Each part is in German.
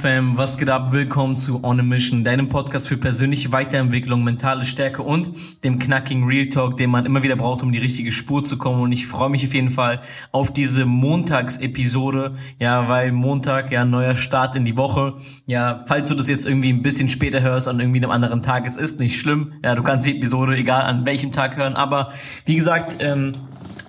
Fam, was geht ab? Willkommen zu On a Mission, deinem Podcast für persönliche Weiterentwicklung, mentale Stärke und dem knackigen Real Talk, den man immer wieder braucht, um die richtige Spur zu kommen. Und ich freue mich auf jeden Fall auf diese Montagsepisode, ja, weil Montag ja neuer Start in die Woche. Ja, falls du das jetzt irgendwie ein bisschen später hörst, an irgendwie einem anderen Tag, es ist nicht schlimm. Ja, du kannst die Episode egal an welchem Tag hören, aber wie gesagt, ähm,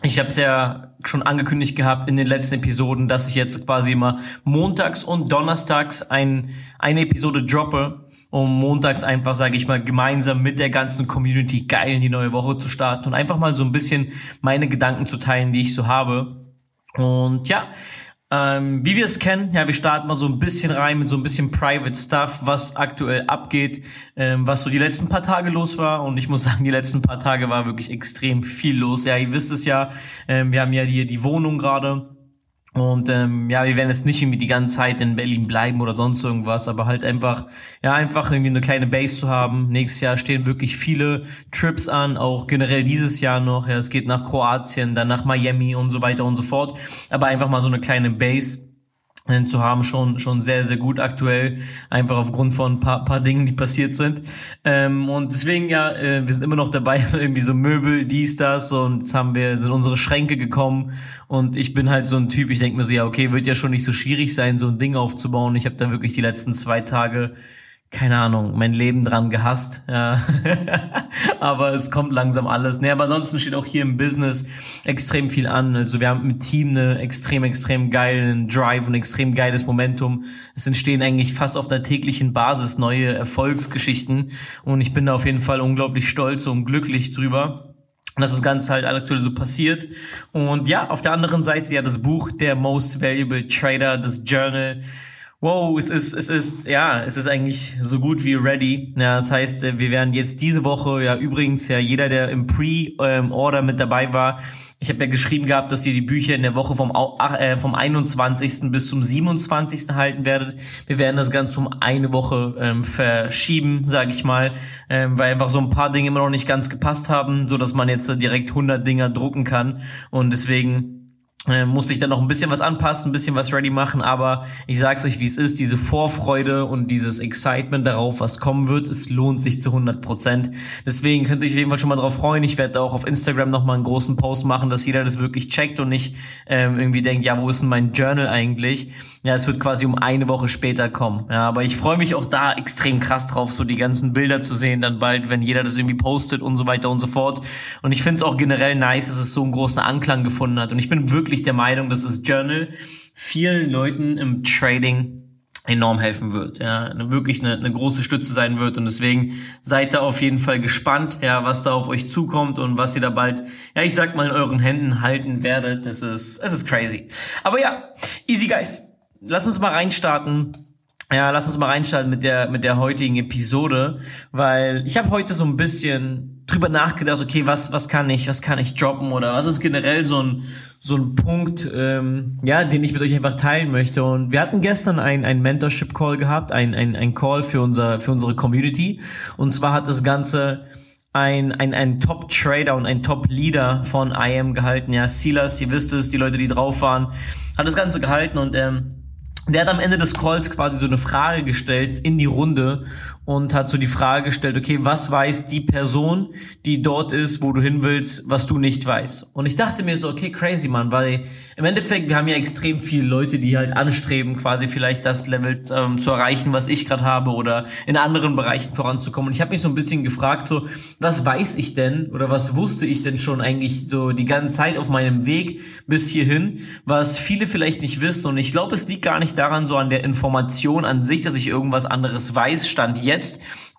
ich habe es ja schon angekündigt gehabt in den letzten Episoden, dass ich jetzt quasi immer montags und donnerstags ein, eine Episode droppe, um montags einfach, sage ich mal, gemeinsam mit der ganzen Community geil in die neue Woche zu starten und einfach mal so ein bisschen meine Gedanken zu teilen, die ich so habe. Und ja, ähm, wie wir es kennen, ja, wir starten mal so ein bisschen rein mit so ein bisschen Private Stuff, was aktuell abgeht, ähm, was so die letzten paar Tage los war. Und ich muss sagen, die letzten paar Tage war wirklich extrem viel los. Ja, ihr wisst es ja, ähm, wir haben ja hier die Wohnung gerade und ähm, ja, wir werden jetzt nicht irgendwie die ganze Zeit in Berlin bleiben oder sonst irgendwas, aber halt einfach, ja, einfach irgendwie eine kleine Base zu haben. Nächstes Jahr stehen wirklich viele Trips an, auch generell dieses Jahr noch. Ja, es geht nach Kroatien, dann nach Miami und so weiter und so fort. Aber einfach mal so eine kleine Base zu haben, schon, schon sehr, sehr gut aktuell, einfach aufgrund von ein paar, paar Dingen, die passiert sind. Ähm, und deswegen, ja, äh, wir sind immer noch dabei, so irgendwie so Möbel, dies, das, und jetzt haben wir, sind unsere Schränke gekommen und ich bin halt so ein Typ, ich denke mir so, ja, okay, wird ja schon nicht so schwierig sein, so ein Ding aufzubauen. Ich habe da wirklich die letzten zwei Tage keine Ahnung, mein Leben dran gehasst. Ja. aber es kommt langsam alles. Nee, aber ansonsten steht auch hier im Business extrem viel an. Also wir haben im Team eine extrem, extrem geilen Drive und extrem geiles Momentum. Es entstehen eigentlich fast auf einer täglichen Basis neue Erfolgsgeschichten. Und ich bin da auf jeden Fall unglaublich stolz und glücklich drüber dass das Ganze halt aktuell so passiert. Und ja, auf der anderen Seite ja das Buch Der Most Valuable Trader, das Journal, Wow, es ist, es ist, ja, es ist eigentlich so gut wie ready. Ja, das heißt, äh, wir werden jetzt diese Woche, ja, übrigens, ja, jeder, der im Pre-Order mit dabei war, ich habe ja geschrieben gehabt, dass ihr die Bücher in der Woche vom, äh, vom 21. bis zum 27. halten werdet. Wir werden das Ganze um eine Woche ähm, verschieben, sage ich mal, ähm, weil einfach so ein paar Dinge immer noch nicht ganz gepasst haben, so dass man jetzt direkt 100 Dinger drucken kann. Und deswegen äh, musste ich dann noch ein bisschen was anpassen, ein bisschen was ready machen, aber ich sag's euch, wie es ist, diese Vorfreude und dieses Excitement darauf, was kommen wird, es lohnt sich zu 100 Prozent. Deswegen könnt ihr euch auf jeden Fall schon mal drauf freuen. Ich werde auch auf Instagram nochmal einen großen Post machen, dass jeder das wirklich checkt und nicht ähm, irgendwie denkt, ja, wo ist denn mein Journal eigentlich? Ja, es wird quasi um eine Woche später kommen. Ja, aber ich freue mich auch da extrem krass drauf, so die ganzen Bilder zu sehen, dann bald, wenn jeder das irgendwie postet und so weiter und so fort. Und ich finde es auch generell nice, dass es so einen großen Anklang gefunden hat. Und ich bin wirklich der Meinung, dass das Journal vielen Leuten im Trading enorm helfen wird, ja, wirklich eine, eine große Stütze sein wird und deswegen seid da auf jeden Fall gespannt, ja, was da auf euch zukommt und was ihr da bald, ja, ich sag mal in euren Händen halten werdet. Das ist, es ist crazy. Aber ja, easy guys lass uns mal reinstarten. Ja, lass uns mal reinstarten mit der mit der heutigen Episode, weil ich habe heute so ein bisschen drüber nachgedacht, okay, was was kann ich, was kann ich droppen oder was ist generell so ein so ein Punkt, ähm, ja, den ich mit euch einfach teilen möchte. Und wir hatten gestern ein ein Mentorship Call gehabt, ein ein ein Call für unser für unsere Community. Und zwar hat das Ganze ein, ein, ein Top-Trader und ein Top-Leader von IM gehalten. Ja, Silas, ihr wisst es, die Leute, die drauf waren, hat das Ganze gehalten und ähm, der hat am Ende des Calls quasi so eine Frage gestellt in die Runde und hat so die Frage gestellt, okay, was weiß die Person, die dort ist, wo du hin willst, was du nicht weißt? Und ich dachte mir so, okay, crazy, man, weil im Endeffekt, wir haben ja extrem viele Leute, die halt anstreben, quasi vielleicht das Level ähm, zu erreichen, was ich gerade habe oder in anderen Bereichen voranzukommen. Und ich habe mich so ein bisschen gefragt, so, was weiß ich denn oder was wusste ich denn schon eigentlich so die ganze Zeit auf meinem Weg bis hierhin, was viele vielleicht nicht wissen. Und ich glaube, es liegt gar nicht daran so an der Information an sich, dass ich irgendwas anderes weiß, stand jetzt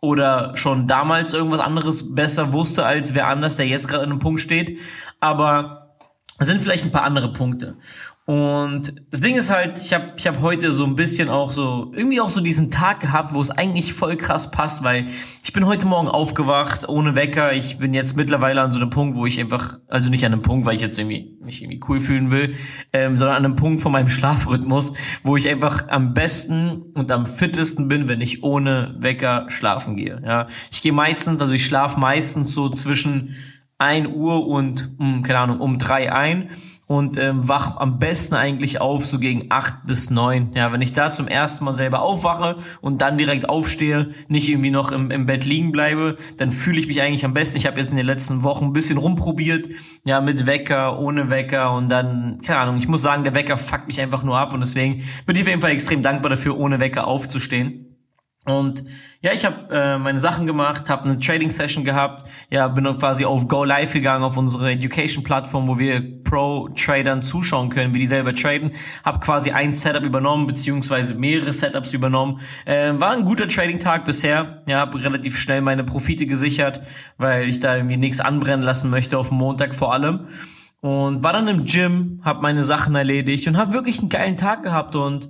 oder schon damals irgendwas anderes besser wusste als wer anders, der jetzt gerade an einem Punkt steht. Aber es sind vielleicht ein paar andere Punkte. Und das Ding ist halt, ich habe ich hab heute so ein bisschen auch so, irgendwie auch so diesen Tag gehabt, wo es eigentlich voll krass passt, weil ich bin heute Morgen aufgewacht, ohne Wecker. Ich bin jetzt mittlerweile an so einem Punkt, wo ich einfach, also nicht an einem Punkt, weil ich jetzt irgendwie mich irgendwie cool fühlen will, ähm, sondern an einem Punkt von meinem Schlafrhythmus, wo ich einfach am besten und am fittesten bin, wenn ich ohne Wecker schlafen gehe. Ja, ich gehe meistens, also ich schlafe meistens so zwischen 1 Uhr und, hm, keine Ahnung, um drei ein und ähm, wach am besten eigentlich auf, so gegen acht bis neun. Ja, wenn ich da zum ersten Mal selber aufwache und dann direkt aufstehe, nicht irgendwie noch im, im Bett liegen bleibe, dann fühle ich mich eigentlich am besten. Ich habe jetzt in den letzten Wochen ein bisschen rumprobiert, ja, mit Wecker, ohne Wecker und dann, keine Ahnung, ich muss sagen, der Wecker fuckt mich einfach nur ab und deswegen bin ich auf jeden Fall extrem dankbar dafür, ohne Wecker aufzustehen. Und ja, ich habe äh, meine Sachen gemacht, habe eine Trading Session gehabt, ja, bin quasi auf Go Live gegangen auf unsere Education Plattform, wo wir Pro Tradern zuschauen können, wie die selber traden. Habe quasi ein Setup übernommen beziehungsweise mehrere Setups übernommen. Äh, war ein guter Trading Tag bisher. Ja, habe relativ schnell meine Profite gesichert, weil ich da irgendwie nichts anbrennen lassen möchte auf Montag vor allem. Und war dann im Gym, habe meine Sachen erledigt und habe wirklich einen geilen Tag gehabt und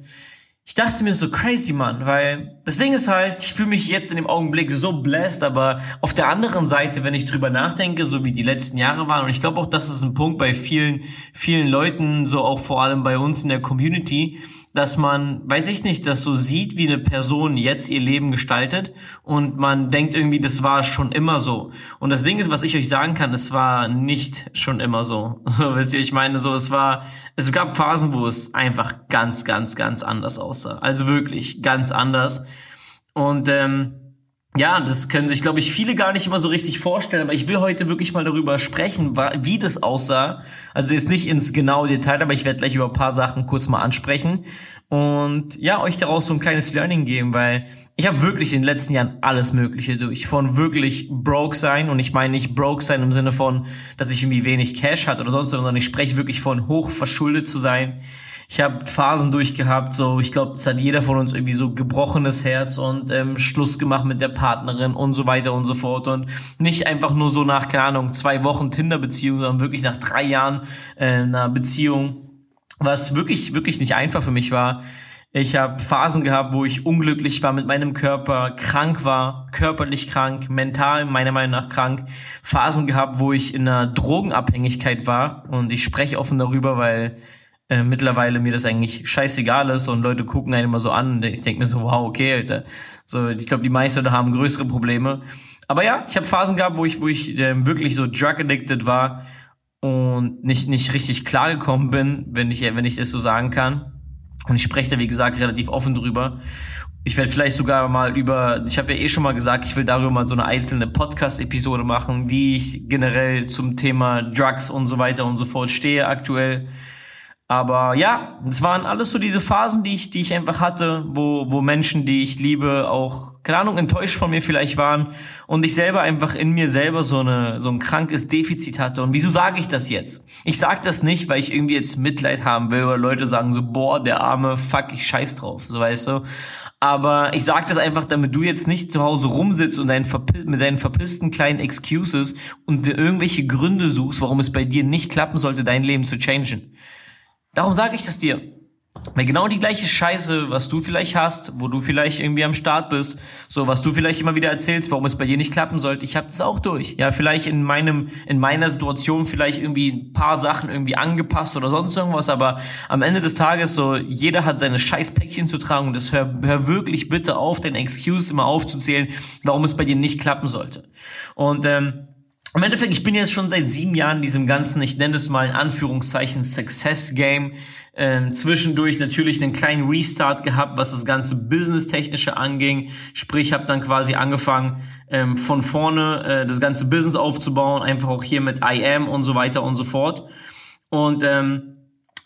ich dachte mir so crazy, Mann, weil das Ding ist halt, ich fühle mich jetzt in dem Augenblick so blessed, aber auf der anderen Seite, wenn ich drüber nachdenke, so wie die letzten Jahre waren, und ich glaube auch, das ist ein Punkt bei vielen, vielen Leuten, so auch vor allem bei uns in der Community, dass man, weiß ich nicht, das so sieht, wie eine Person jetzt ihr Leben gestaltet und man denkt irgendwie, das war schon immer so. Und das Ding ist, was ich euch sagen kann, es war nicht schon immer so. So, wisst ihr, ich meine, so, es war, es gab Phasen, wo es einfach ganz, ganz, ganz anders aussah. Also wirklich ganz anders. Und ähm, ja, das können sich, glaube ich, viele gar nicht immer so richtig vorstellen, aber ich will heute wirklich mal darüber sprechen, wie das aussah. Also jetzt nicht ins genaue Detail, aber ich werde gleich über ein paar Sachen kurz mal ansprechen und ja, euch daraus so ein kleines Learning geben, weil ich habe wirklich in den letzten Jahren alles Mögliche durch. Von wirklich broke sein und ich meine nicht broke sein im Sinne von, dass ich irgendwie wenig Cash hatte oder sonst, sondern ich spreche wirklich von hoch verschuldet zu sein ich habe Phasen durchgehabt, so ich glaube, es hat jeder von uns irgendwie so gebrochenes Herz und ähm, Schluss gemacht mit der Partnerin und so weiter und so fort und nicht einfach nur so nach keine Ahnung zwei Wochen Tinder-Beziehung, sondern wirklich nach drei Jahren äh, einer Beziehung, was wirklich wirklich nicht einfach für mich war. Ich habe Phasen gehabt, wo ich unglücklich war mit meinem Körper, krank war, körperlich krank, mental meiner Meinung nach krank. Phasen gehabt, wo ich in einer Drogenabhängigkeit war und ich spreche offen darüber, weil äh, mittlerweile mir das eigentlich scheißegal ist und Leute gucken einen immer so an. Ich denke mir so, wow, okay, Alter. So, ich glaube, die meisten haben größere Probleme. Aber ja, ich habe Phasen gehabt, wo ich, wo ich äh, wirklich so drug addicted war und nicht, nicht richtig klargekommen bin, wenn ich, wenn ich das so sagen kann. Und ich spreche da, wie gesagt, relativ offen drüber. Ich werde vielleicht sogar mal über, ich habe ja eh schon mal gesagt, ich will darüber mal so eine einzelne Podcast-Episode machen, wie ich generell zum Thema Drugs und so weiter und so fort stehe aktuell. Aber ja, es waren alles so diese Phasen, die ich, die ich einfach hatte, wo, wo Menschen, die ich liebe, auch, keine Ahnung, enttäuscht von mir vielleicht waren und ich selber einfach in mir selber so eine, so ein krankes Defizit hatte. Und wieso sage ich das jetzt? Ich sage das nicht, weil ich irgendwie jetzt Mitleid haben will oder Leute sagen so, boah, der arme, fuck, ich scheiß drauf, so weißt du. Aber ich sage das einfach, damit du jetzt nicht zu Hause rumsitzt und deinen mit deinen verpissten kleinen Excuses und irgendwelche Gründe suchst, warum es bei dir nicht klappen sollte, dein Leben zu changen. Darum sage ich das dir. Weil genau die gleiche Scheiße, was du vielleicht hast, wo du vielleicht irgendwie am Start bist, so was du vielleicht immer wieder erzählst, warum es bei dir nicht klappen sollte, ich habe das auch durch. Ja, vielleicht in meinem in meiner Situation vielleicht irgendwie ein paar Sachen irgendwie angepasst oder sonst irgendwas, aber am Ende des Tages so jeder hat seine Scheißpäckchen zu tragen und das hör, hör wirklich bitte auf, deine Excuse immer aufzuzählen, warum es bei dir nicht klappen sollte. Und ähm, im Endeffekt, ich bin jetzt schon seit sieben Jahren in diesem ganzen, ich nenne es mal in Anführungszeichen Success Game. Ähm, zwischendurch natürlich einen kleinen Restart gehabt, was das ganze Business-Technische anging. Sprich, habe dann quasi angefangen, ähm, von vorne äh, das ganze Business aufzubauen, einfach auch hier mit IM und so weiter und so fort. Und ähm,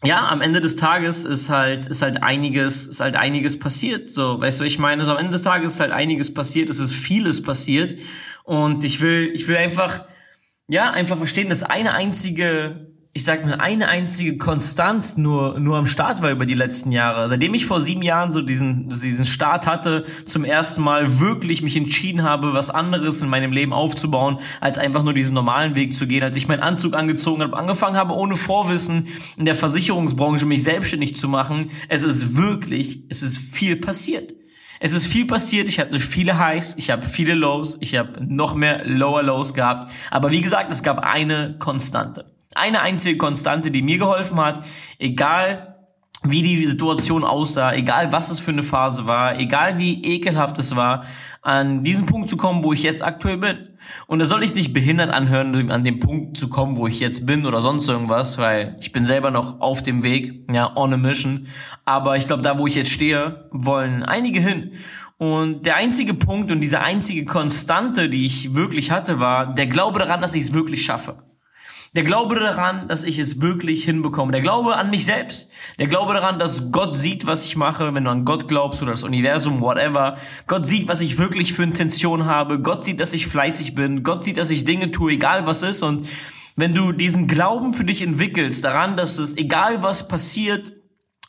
ja, am Ende des Tages ist halt, ist halt einiges, ist halt einiges passiert. So, weißt du, ich meine, so am Ende des Tages ist halt einiges passiert, es ist vieles passiert. Und ich will, ich will einfach, ja, einfach verstehen, dass eine einzige, ich sag mal, eine einzige Konstanz nur, nur am Start war über die letzten Jahre. Seitdem ich vor sieben Jahren so diesen, diesen Start hatte, zum ersten Mal wirklich mich entschieden habe, was anderes in meinem Leben aufzubauen, als einfach nur diesen normalen Weg zu gehen. Als ich meinen Anzug angezogen habe, angefangen habe, ohne Vorwissen in der Versicherungsbranche mich selbstständig zu machen. Es ist wirklich, es ist viel passiert. Es ist viel passiert, ich hatte viele Highs, ich habe viele Lows, ich habe noch mehr Lower Lows gehabt. Aber wie gesagt, es gab eine Konstante. Eine einzige Konstante, die mir geholfen hat, egal wie die Situation aussah, egal was es für eine Phase war, egal wie ekelhaft es war, an diesen Punkt zu kommen, wo ich jetzt aktuell bin. Und das soll ich nicht behindert anhören, an dem Punkt zu kommen, wo ich jetzt bin oder sonst irgendwas, weil ich bin selber noch auf dem Weg, ja, on a mission. Aber ich glaube, da, wo ich jetzt stehe, wollen einige hin. Und der einzige Punkt und diese einzige Konstante, die ich wirklich hatte, war der Glaube daran, dass ich es wirklich schaffe. Der Glaube daran, dass ich es wirklich hinbekomme. Der Glaube an mich selbst. Der Glaube daran, dass Gott sieht, was ich mache, wenn du an Gott glaubst oder das Universum, whatever. Gott sieht, was ich wirklich für Intention habe. Gott sieht, dass ich fleißig bin. Gott sieht, dass ich Dinge tue, egal was ist. Und wenn du diesen Glauben für dich entwickelst, daran, dass es, egal was passiert,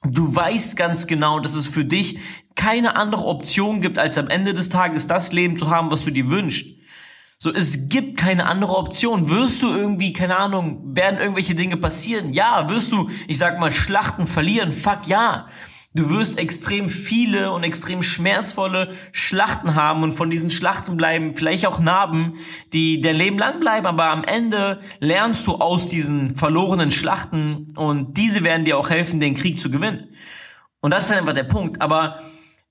du weißt ganz genau, dass es für dich keine andere Option gibt, als am Ende des Tages das Leben zu haben, was du dir wünschst so, es gibt keine andere Option. Wirst du irgendwie, keine Ahnung, werden irgendwelche Dinge passieren? Ja. Wirst du, ich sag mal, Schlachten verlieren? Fuck ja. Du wirst extrem viele und extrem schmerzvolle Schlachten haben und von diesen Schlachten bleiben vielleicht auch Narben, die dein Leben lang bleiben, aber am Ende lernst du aus diesen verlorenen Schlachten und diese werden dir auch helfen, den Krieg zu gewinnen. Und das ist einfach der Punkt. Aber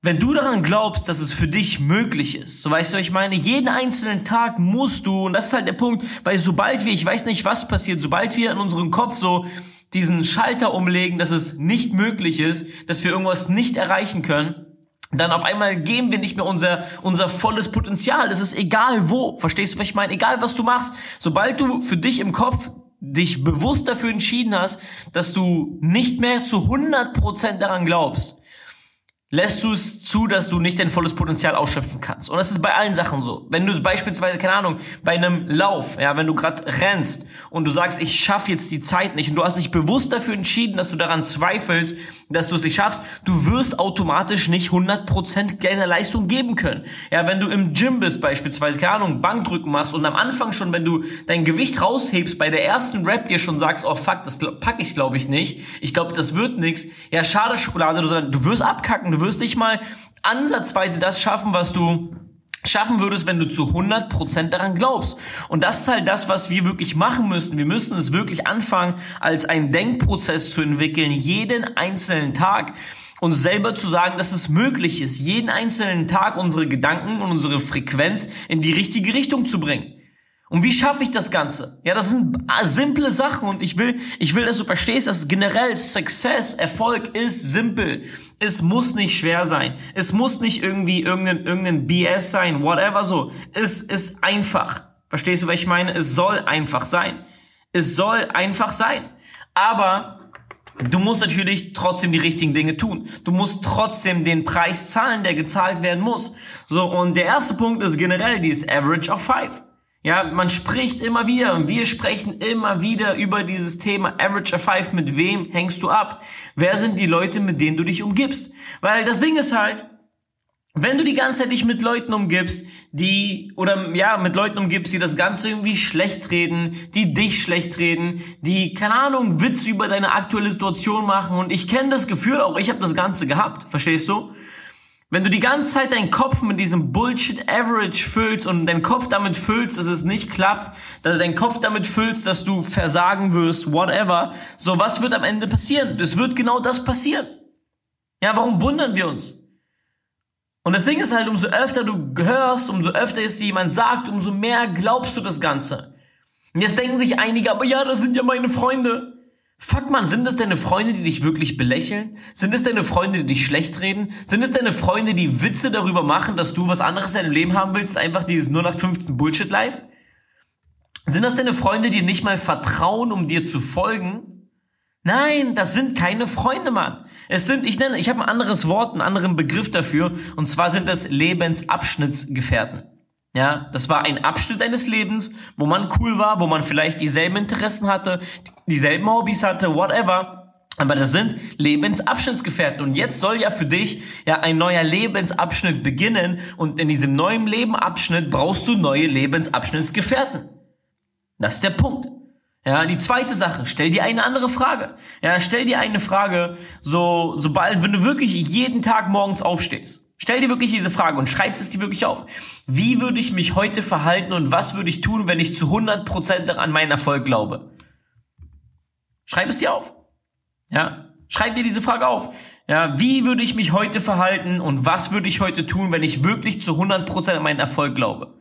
wenn du daran glaubst, dass es für dich möglich ist, so weißt du, ich meine, jeden einzelnen Tag musst du, und das ist halt der Punkt, weil sobald wir, ich weiß nicht, was passiert, sobald wir in unserem Kopf so diesen Schalter umlegen, dass es nicht möglich ist, dass wir irgendwas nicht erreichen können, dann auf einmal geben wir nicht mehr unser, unser volles Potenzial. Das ist egal wo. Verstehst du, was ich meine? Egal was du machst. Sobald du für dich im Kopf dich bewusst dafür entschieden hast, dass du nicht mehr zu 100% daran glaubst, lässt du es zu, dass du nicht dein volles Potenzial ausschöpfen kannst. Und das ist bei allen Sachen so. Wenn du beispielsweise, keine Ahnung, bei einem Lauf, ja, wenn du gerade rennst und du sagst, ich schaffe jetzt die Zeit nicht und du hast dich bewusst dafür entschieden, dass du daran zweifelst, dass du es nicht schaffst, du wirst automatisch nicht 100% deiner Leistung geben können. Ja, wenn du im Gym bist beispielsweise, keine Ahnung, Bankdrücken machst und am Anfang schon, wenn du dein Gewicht raushebst, bei der ersten Rap dir schon sagst, oh fuck, das pack ich glaube ich nicht, ich glaube, das wird nix, ja, schade Schokolade, du wirst abkacken, du wirst nicht mal ansatzweise das schaffen, was du schaffen würdest, wenn du zu 100% daran glaubst. Und das ist halt das, was wir wirklich machen müssen. Wir müssen es wirklich anfangen, als einen Denkprozess zu entwickeln, jeden einzelnen Tag uns selber zu sagen, dass es möglich ist, jeden einzelnen Tag unsere Gedanken und unsere Frequenz in die richtige Richtung zu bringen. Und wie schaffe ich das Ganze? Ja, das sind simple Sachen und ich will, ich will, dass du verstehst, dass generell Success, Erfolg ist simpel. Es muss nicht schwer sein. Es muss nicht irgendwie irgendein, irgendein BS sein, whatever so. Es ist einfach. Verstehst du, was ich meine? Es soll einfach sein. Es soll einfach sein. Aber Du musst natürlich trotzdem die richtigen Dinge tun. Du musst trotzdem den Preis zahlen, der gezahlt werden muss. So, und der erste Punkt ist generell dieses Average of Five. Ja, man spricht immer wieder und wir sprechen immer wieder über dieses Thema Average of Five. Mit wem hängst du ab? Wer sind die Leute, mit denen du dich umgibst? Weil das Ding ist halt, wenn du die ganze Zeit dich mit Leuten umgibst, die, oder ja, mit Leuten umgibst, die das Ganze irgendwie schlecht reden, die dich schlecht reden, die, keine Ahnung, Witze über deine aktuelle Situation machen und ich kenne das Gefühl, auch ich habe das Ganze gehabt, verstehst du? Wenn du die ganze Zeit deinen Kopf mit diesem Bullshit Average füllst und deinen Kopf damit füllst, dass es nicht klappt, dass du deinen Kopf damit füllst, dass du versagen wirst, whatever, so was wird am Ende passieren? Es wird genau das passieren. Ja, warum wundern wir uns? Und das Ding ist halt, umso öfter du hörst, umso öfter es dir jemand sagt, umso mehr glaubst du das Ganze. Und jetzt denken sich einige, aber ja, das sind ja meine Freunde. Fuck man, sind das deine Freunde, die dich wirklich belächeln? Sind es deine Freunde, die dich schlecht reden? Sind es deine Freunde, die Witze darüber machen, dass du was anderes in deinem Leben haben willst, einfach dieses 0815 Bullshit Life? Sind das deine Freunde, die nicht mal vertrauen, um dir zu folgen? Nein, das sind keine Freunde, Mann. Es sind, ich nenne, ich habe ein anderes Wort, einen anderen Begriff dafür, und zwar sind das Lebensabschnittsgefährten. Ja, das war ein Abschnitt deines Lebens, wo man cool war, wo man vielleicht dieselben Interessen hatte, dieselben Hobbys hatte, whatever. Aber das sind Lebensabschnittsgefährten. Und jetzt soll ja für dich ja ein neuer Lebensabschnitt beginnen. Und in diesem neuen Lebenabschnitt brauchst du neue Lebensabschnittsgefährten. Das ist der Punkt. Ja, die zweite Sache, stell dir eine andere Frage. Ja, stell dir eine Frage, so, sobald, wenn du wirklich jeden Tag morgens aufstehst. Stell dir wirklich diese Frage und schreib es dir wirklich auf. Wie würde ich mich heute verhalten und was würde ich tun, wenn ich zu 100% an meinen Erfolg glaube? Schreib es dir auf. Ja, Schreib dir diese Frage auf. Ja, wie würde ich mich heute verhalten und was würde ich heute tun, wenn ich wirklich zu 100% an meinen Erfolg glaube?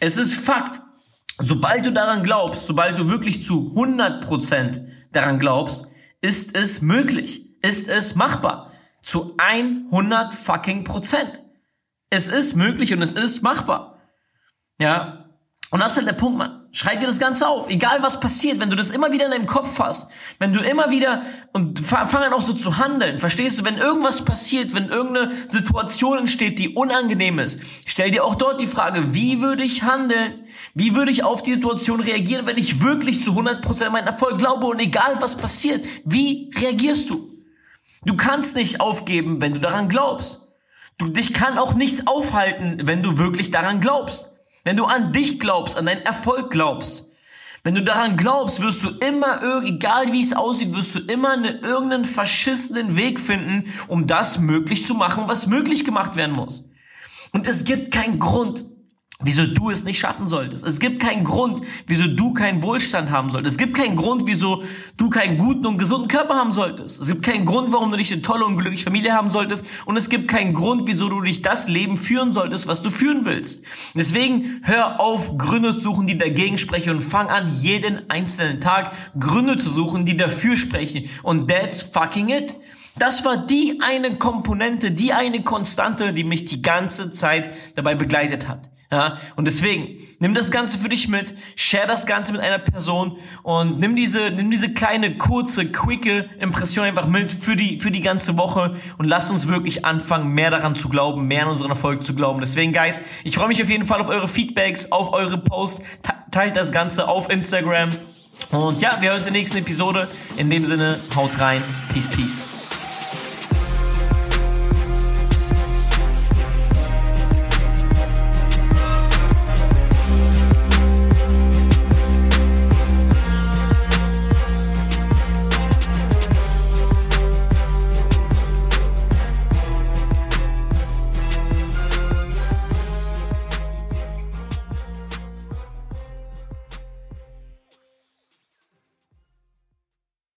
Es ist Fakt. Sobald du daran glaubst, sobald du wirklich zu 100% daran glaubst, ist es möglich, ist es machbar. Zu 100 fucking Prozent. Es ist möglich und es ist machbar. Ja, und das ist halt der Punkt, Mann. Schreib dir das Ganze auf. Egal was passiert, wenn du das immer wieder in deinem Kopf hast, wenn du immer wieder und fang an auch so zu handeln. Verstehst du, wenn irgendwas passiert, wenn irgendeine Situation entsteht, die unangenehm ist, stell dir auch dort die Frage, wie würde ich handeln? Wie würde ich auf die Situation reagieren, wenn ich wirklich zu 100% meinen Erfolg glaube und egal was passiert, wie reagierst du? Du kannst nicht aufgeben, wenn du daran glaubst. Du, dich kann auch nichts aufhalten, wenn du wirklich daran glaubst. Wenn du an dich glaubst, an deinen Erfolg glaubst, wenn du daran glaubst, wirst du immer, egal wie es aussieht, wirst du immer einen, irgendeinen verschissenen Weg finden, um das möglich zu machen, was möglich gemacht werden muss. Und es gibt keinen Grund, wieso du es nicht schaffen solltest. Es gibt keinen Grund, wieso du keinen Wohlstand haben solltest. Es gibt keinen Grund, wieso du keinen guten und gesunden Körper haben solltest. Es gibt keinen Grund, warum du nicht eine tolle und glückliche Familie haben solltest. Und es gibt keinen Grund, wieso du dich das Leben führen solltest, was du führen willst. Deswegen hör auf, Gründe zu suchen, die dagegen sprechen und fang an, jeden einzelnen Tag Gründe zu suchen, die dafür sprechen. Und that's fucking it. Das war die eine Komponente, die eine Konstante, die mich die ganze Zeit dabei begleitet hat. Ja, und deswegen, nimm das Ganze für dich mit, share das Ganze mit einer Person und nimm diese, nimm diese kleine, kurze, quicke Impression einfach mit für die, für die ganze Woche und lass uns wirklich anfangen, mehr daran zu glauben, mehr an unseren Erfolg zu glauben. Deswegen, Guys, ich freue mich auf jeden Fall auf eure Feedbacks, auf eure Posts, teilt das Ganze auf Instagram und ja, wir hören uns in der nächsten Episode. In dem Sinne, haut rein, peace, peace.